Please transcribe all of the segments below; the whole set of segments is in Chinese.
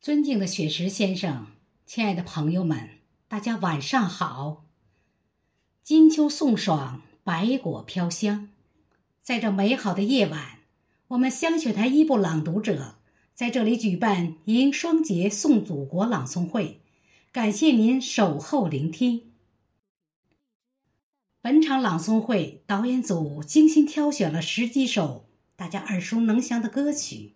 尊敬的雪石先生，亲爱的朋友们，大家晚上好。金秋送爽，百果飘香，在这美好的夜晚，我们香雪台一部朗读者在这里举办迎双节送祖国朗诵会，感谢您守候聆听。本场朗诵会导演组精心挑选了十几首大家耳熟能详的歌曲。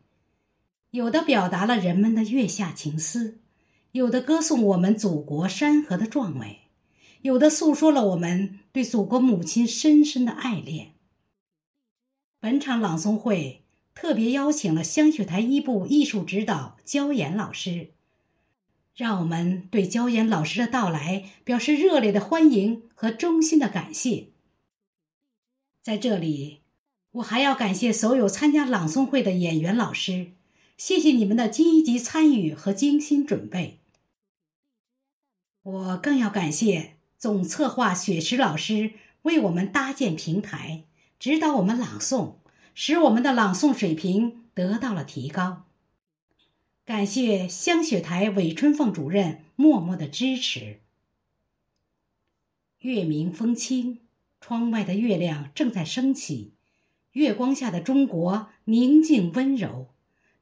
有的表达了人们的月下情思，有的歌颂我们祖国山河的壮美，有的诉说了我们对祖国母亲深深的爱恋。本场朗诵会特别邀请了香雪台一部艺术指导焦岩老师，让我们对焦岩老师的到来表示热烈的欢迎和衷心的感谢。在这里，我还要感谢所有参加朗诵会的演员老师。谢谢你们的积极参与和精心准备。我更要感谢总策划雪石老师为我们搭建平台，指导我们朗诵，使我们的朗诵水平得到了提高。感谢香雪台韦春凤主任默默的支持。月明风清，窗外的月亮正在升起，月光下的中国宁静温柔。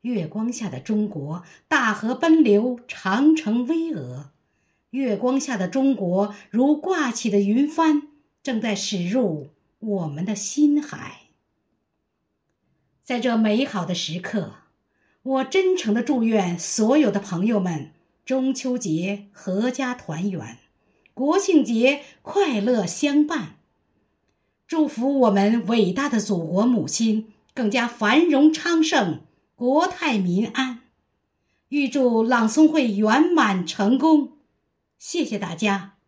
月光下的中国，大河奔流，长城巍峨；月光下的中国，如挂起的云帆，正在驶入我们的心海。在这美好的时刻，我真诚的祝愿所有的朋友们中秋节阖家团圆，国庆节快乐相伴。祝福我们伟大的祖国母亲更加繁荣昌盛。国泰民安，预祝朗诵会圆满成功，谢谢大家。